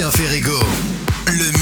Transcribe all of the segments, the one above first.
Sébastien Ferrego, le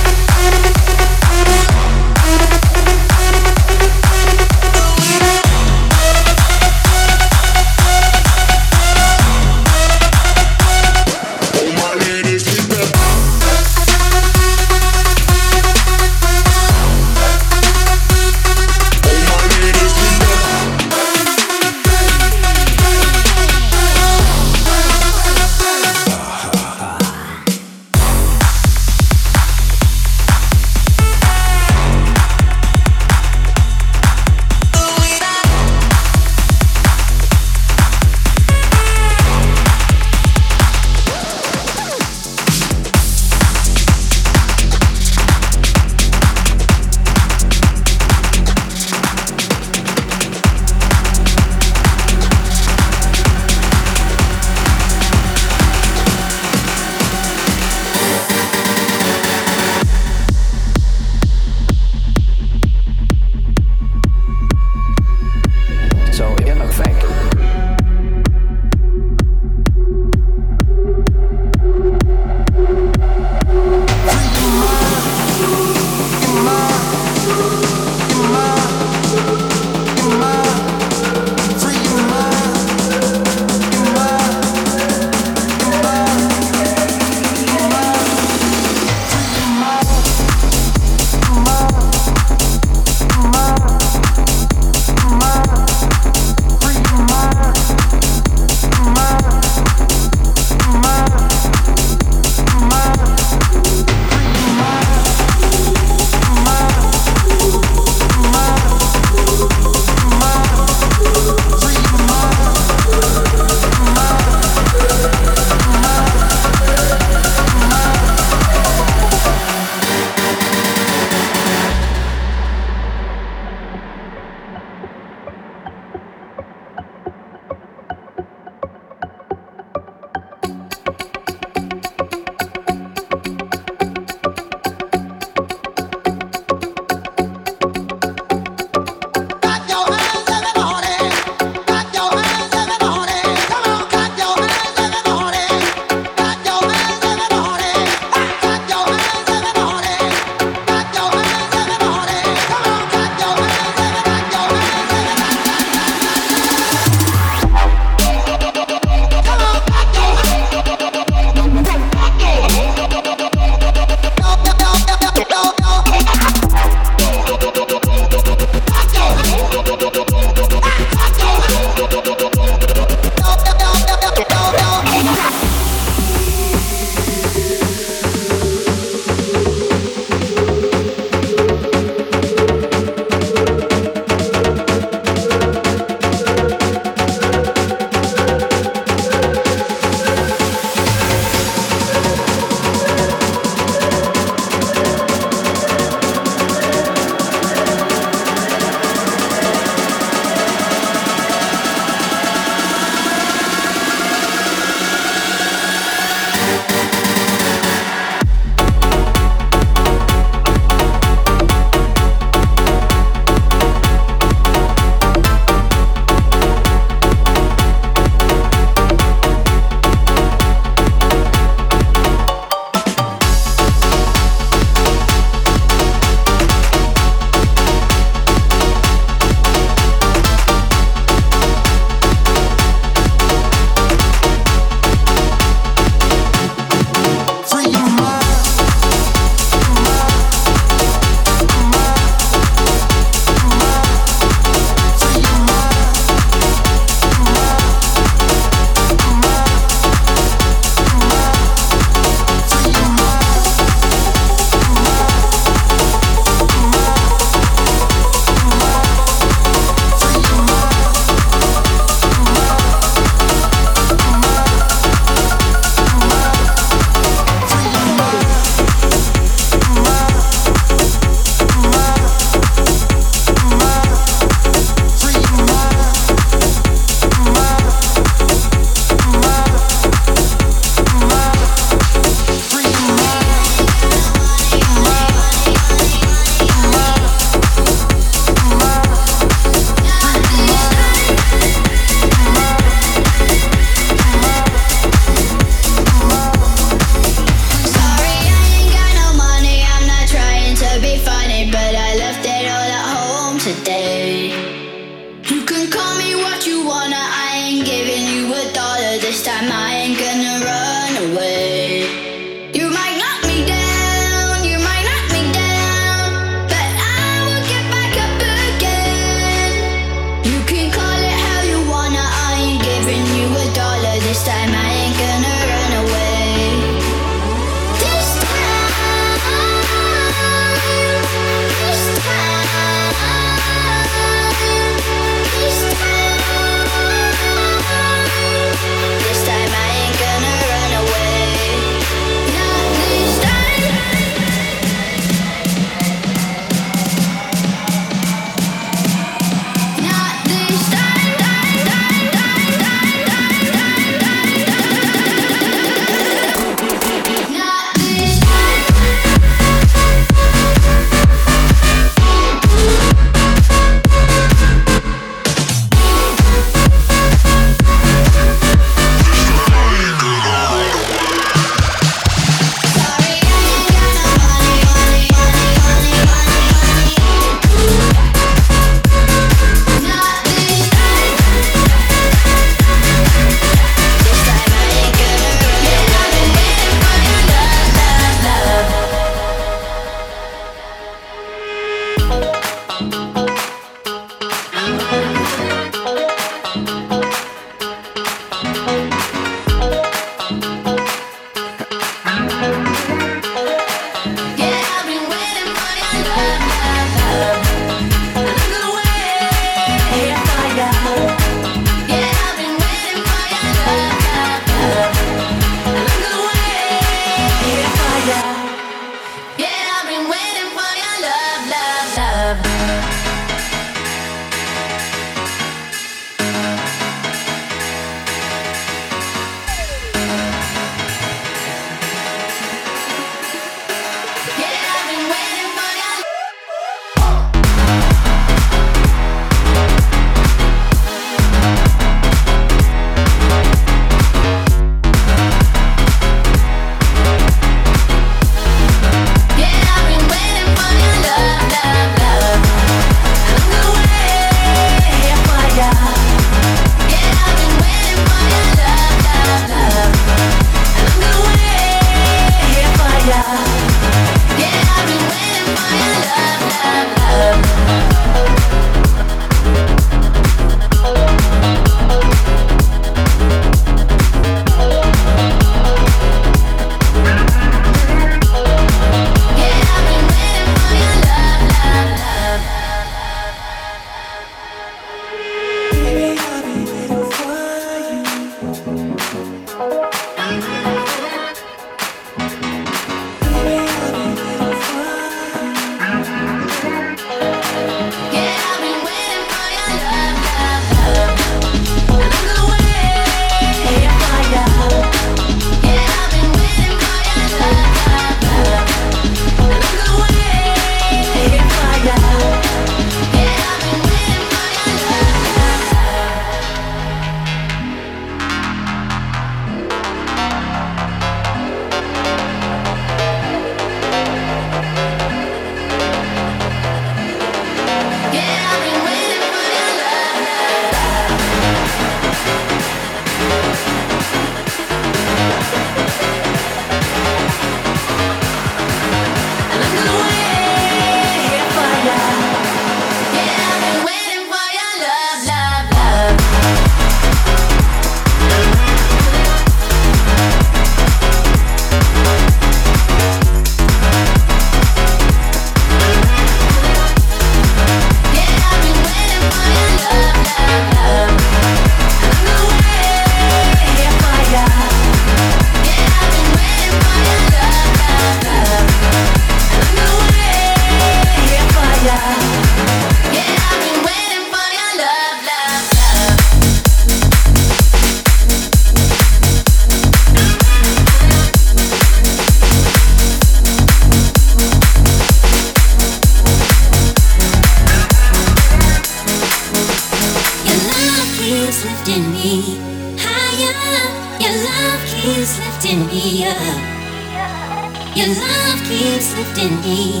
Your love keeps lifting me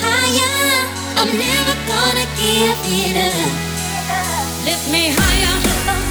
ah, higher. I'm never gonna give it up. Lift me higher.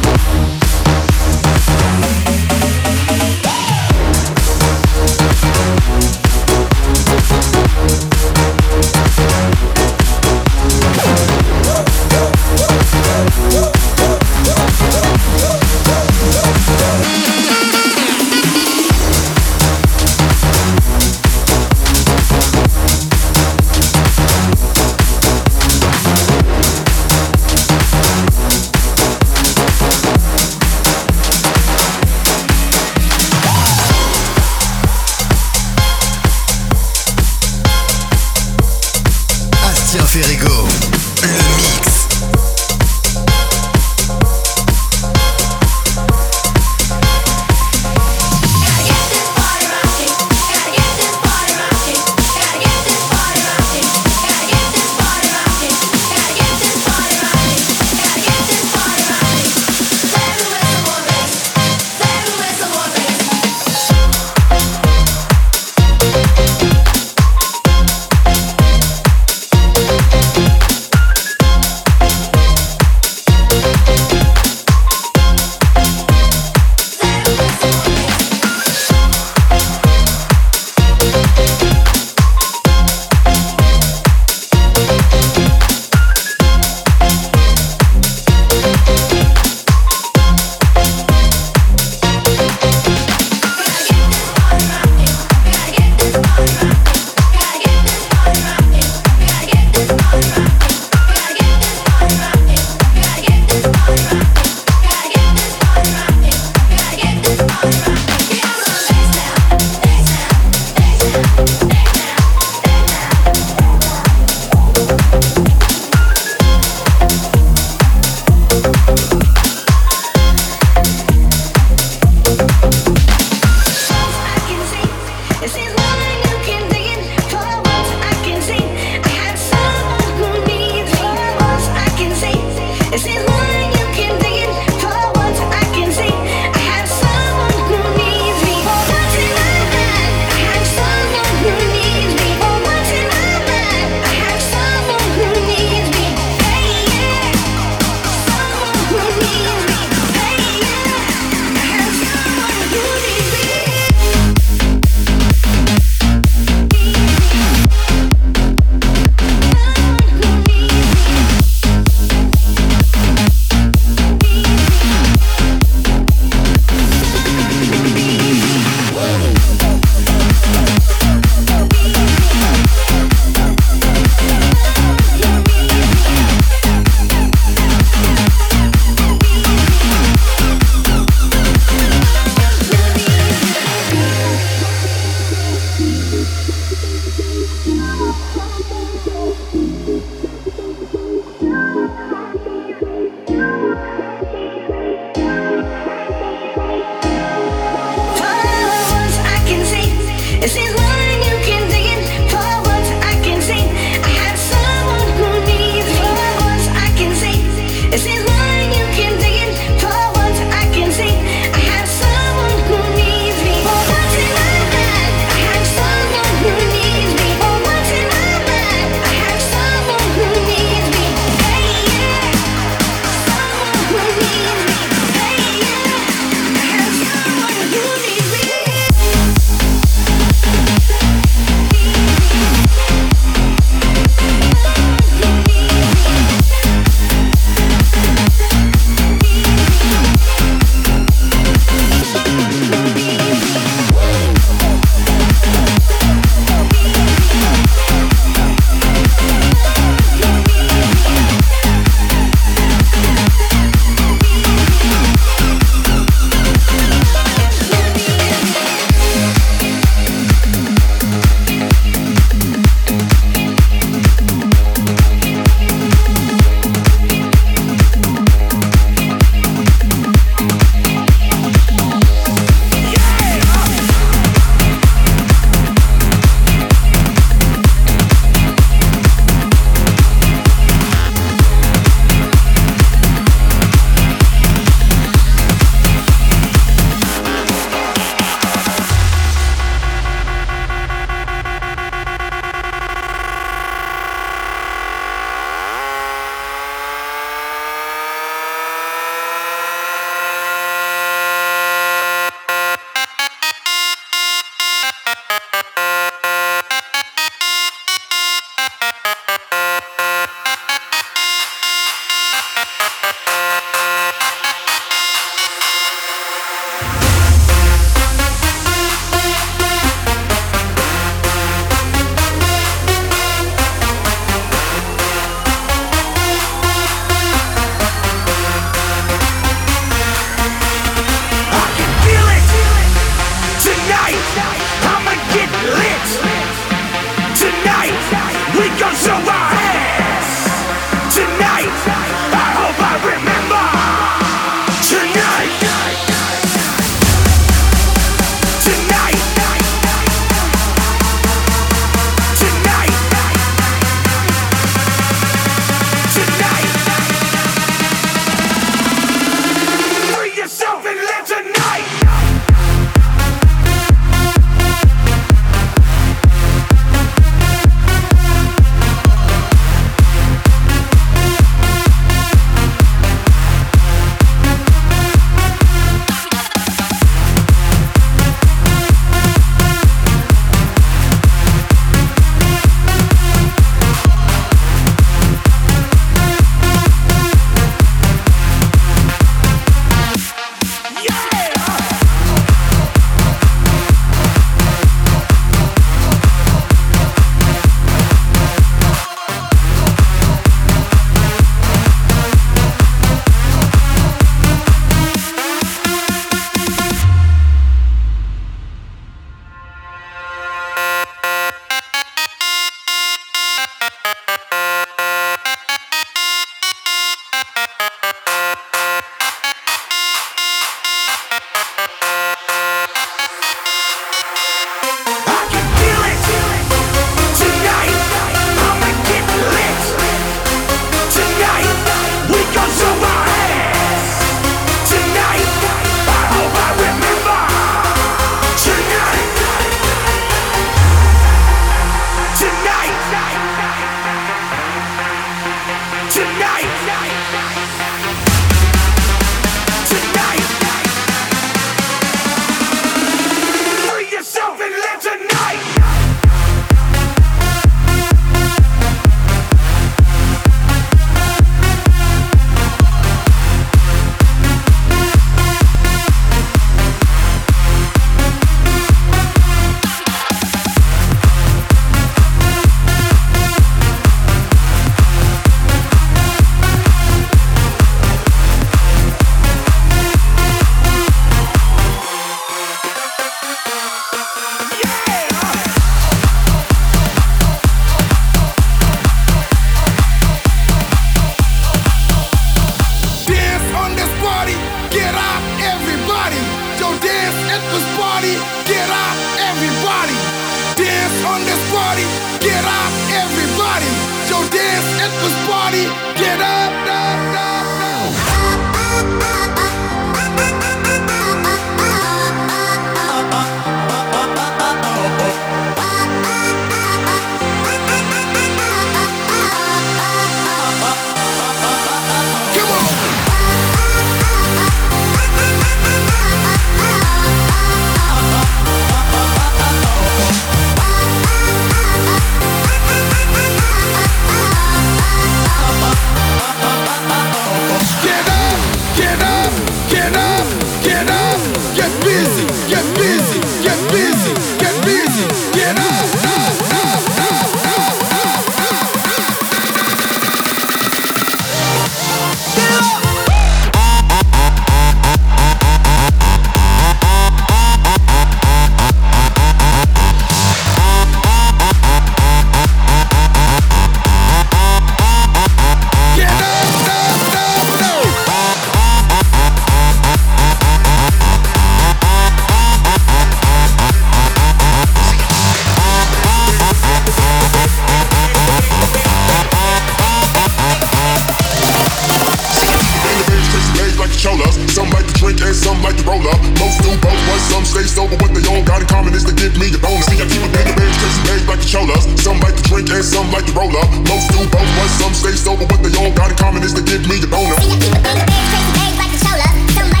roller. Most do both, but some stay sober. What they all got in common is they give me a bonus. See, I keep a bag of bags, cause bags like the cholas. Some like to drink and some like to roll up. Most do both, but some stay sober. What they all got in common is they give me a bonus. See, I keep a bag of bags, cause bags like the cholas. Some like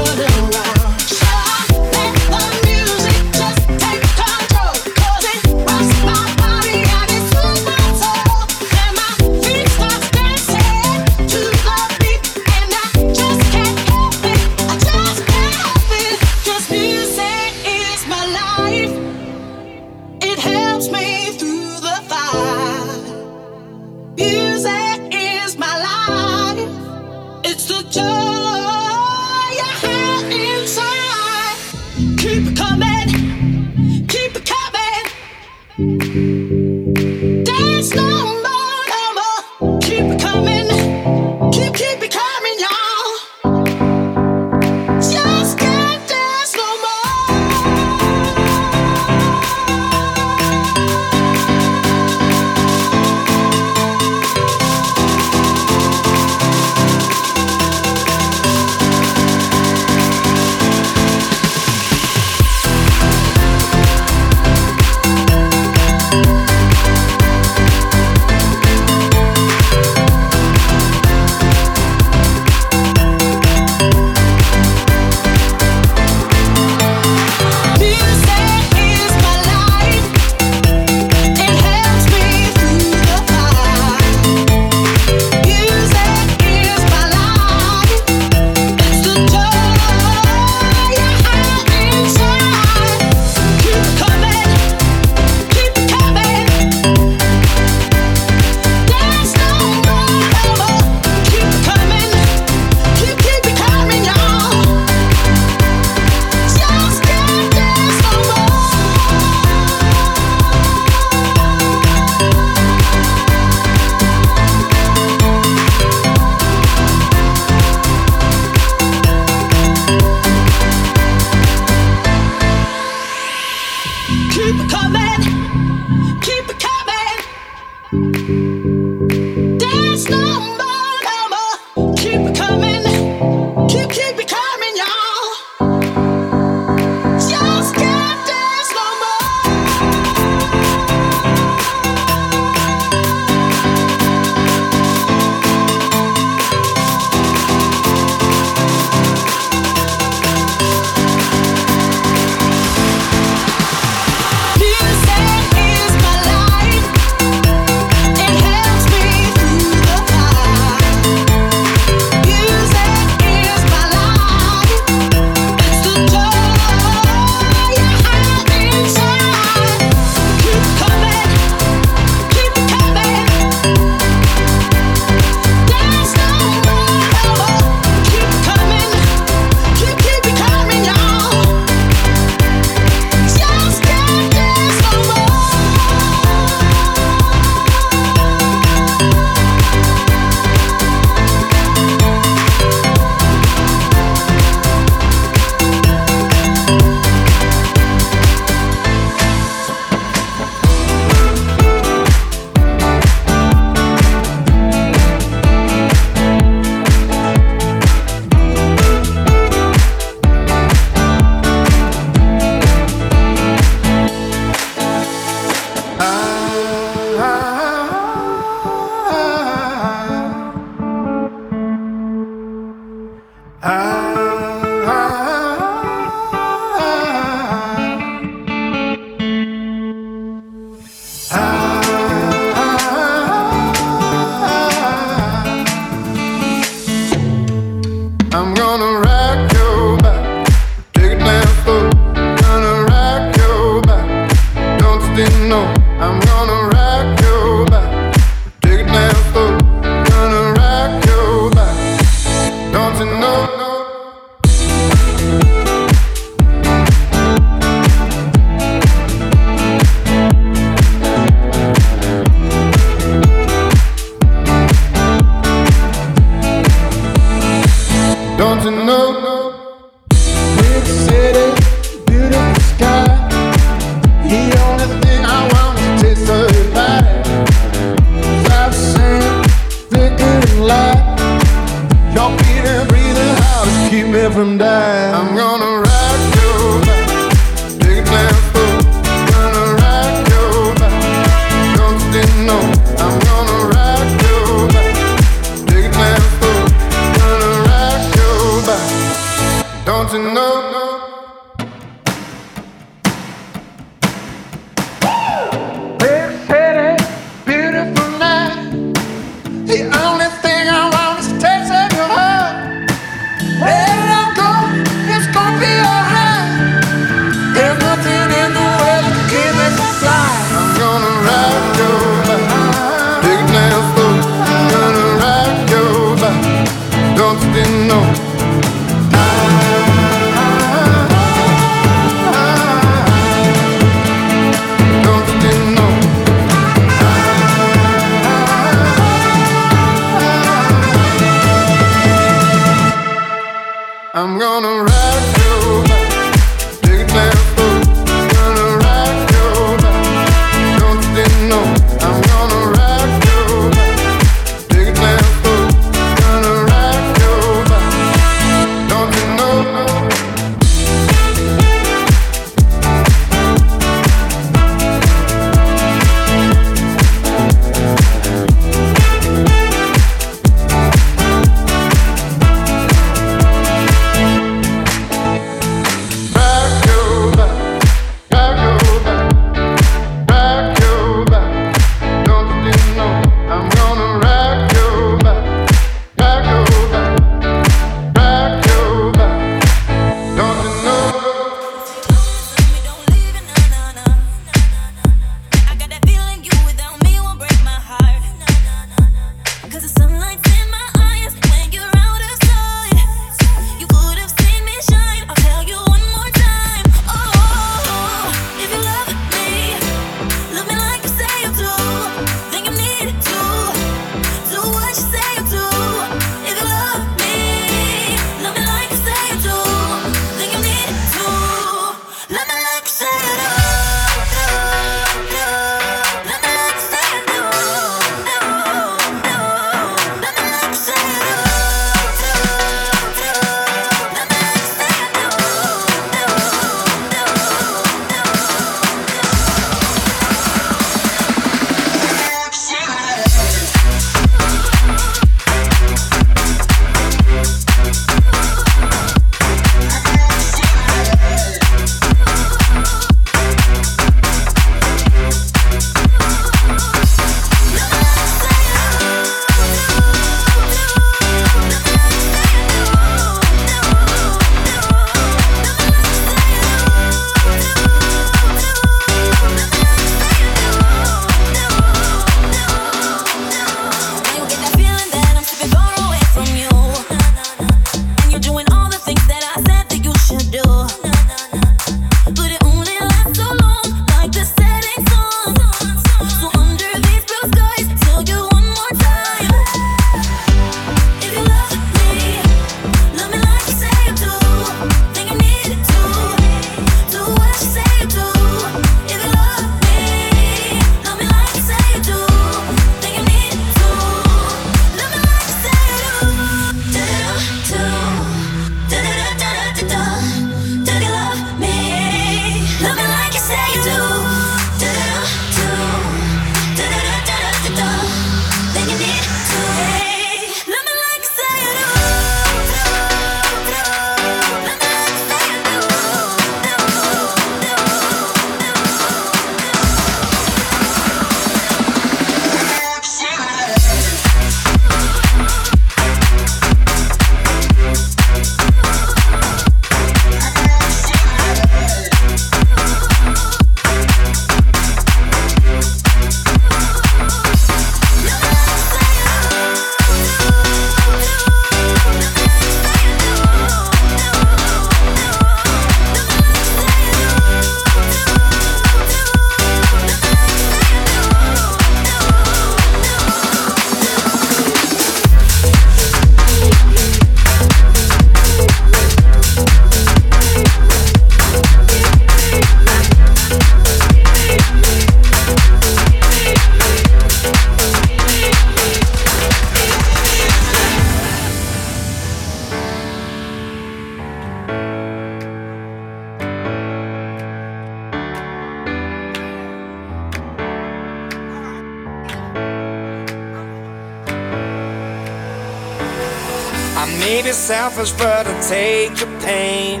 selfish, but I'll take your pain.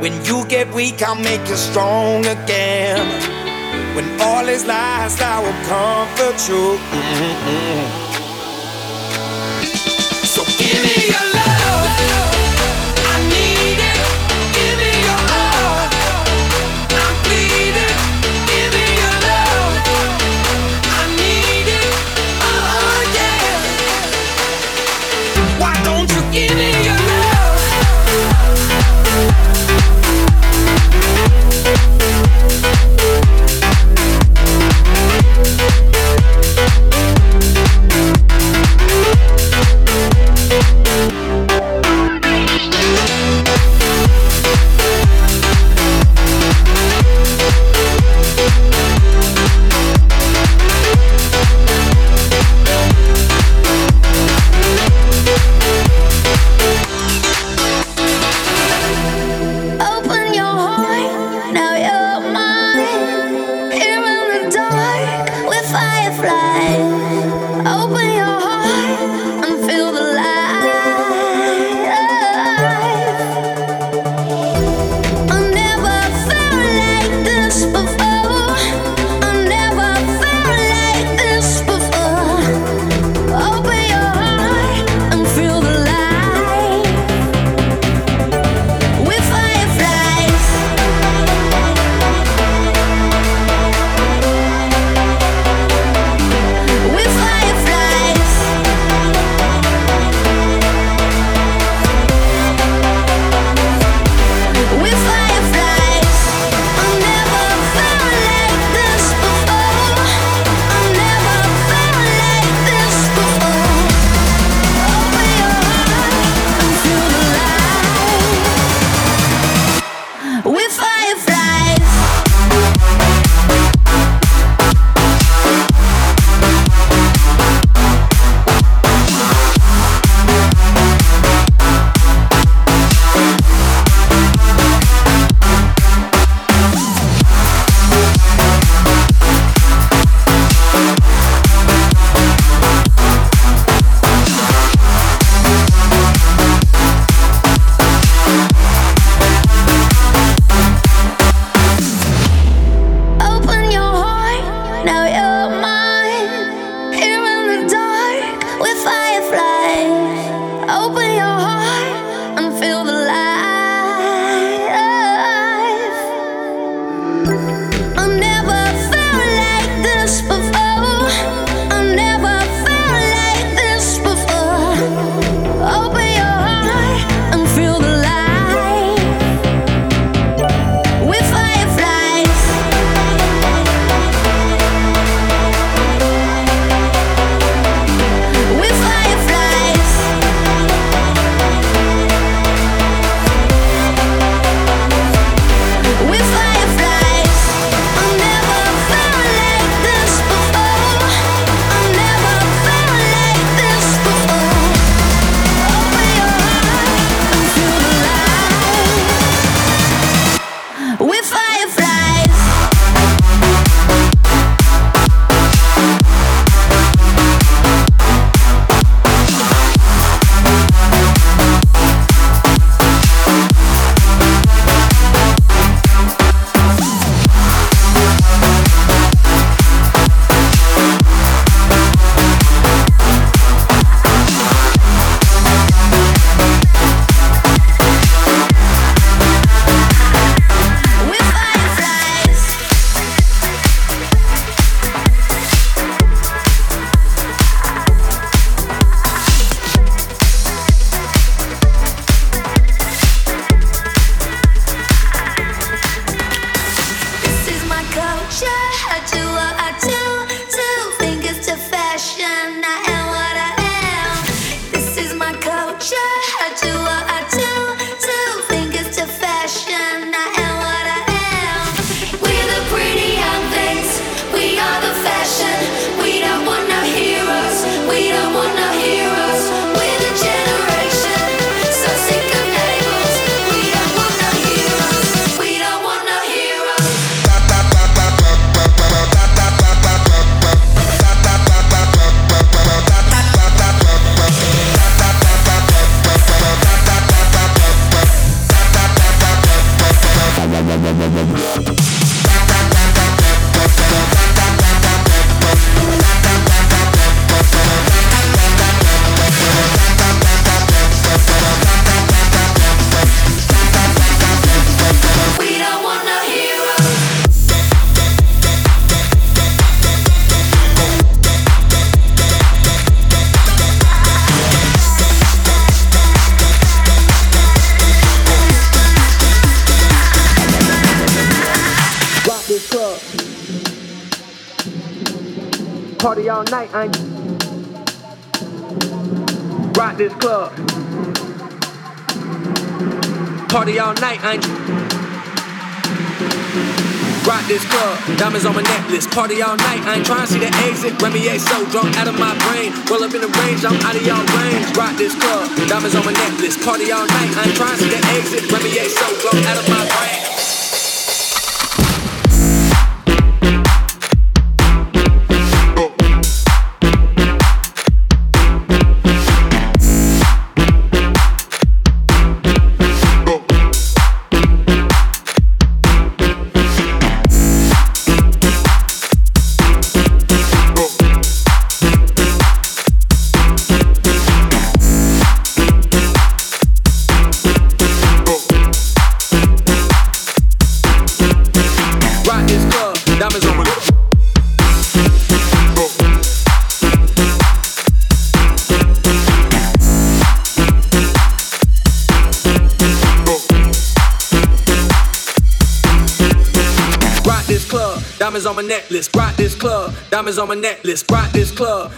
When you get weak, I'll make you strong again. When all is lost, I will comfort you. Mm-hmm. Música night, rock this club. Party all night, I rock this club. Diamonds on my necklace, party all night. I ain't trying to see the exit. Remy A so drunk out of my brain. Roll up in the range, I'm out of y'all range. Rock this club, diamonds on my necklace, party all night. I ain't trying to see the exit. Remy A so drunk out of my brain. necklace, brought this club. Diamonds on my necklace, brought this club.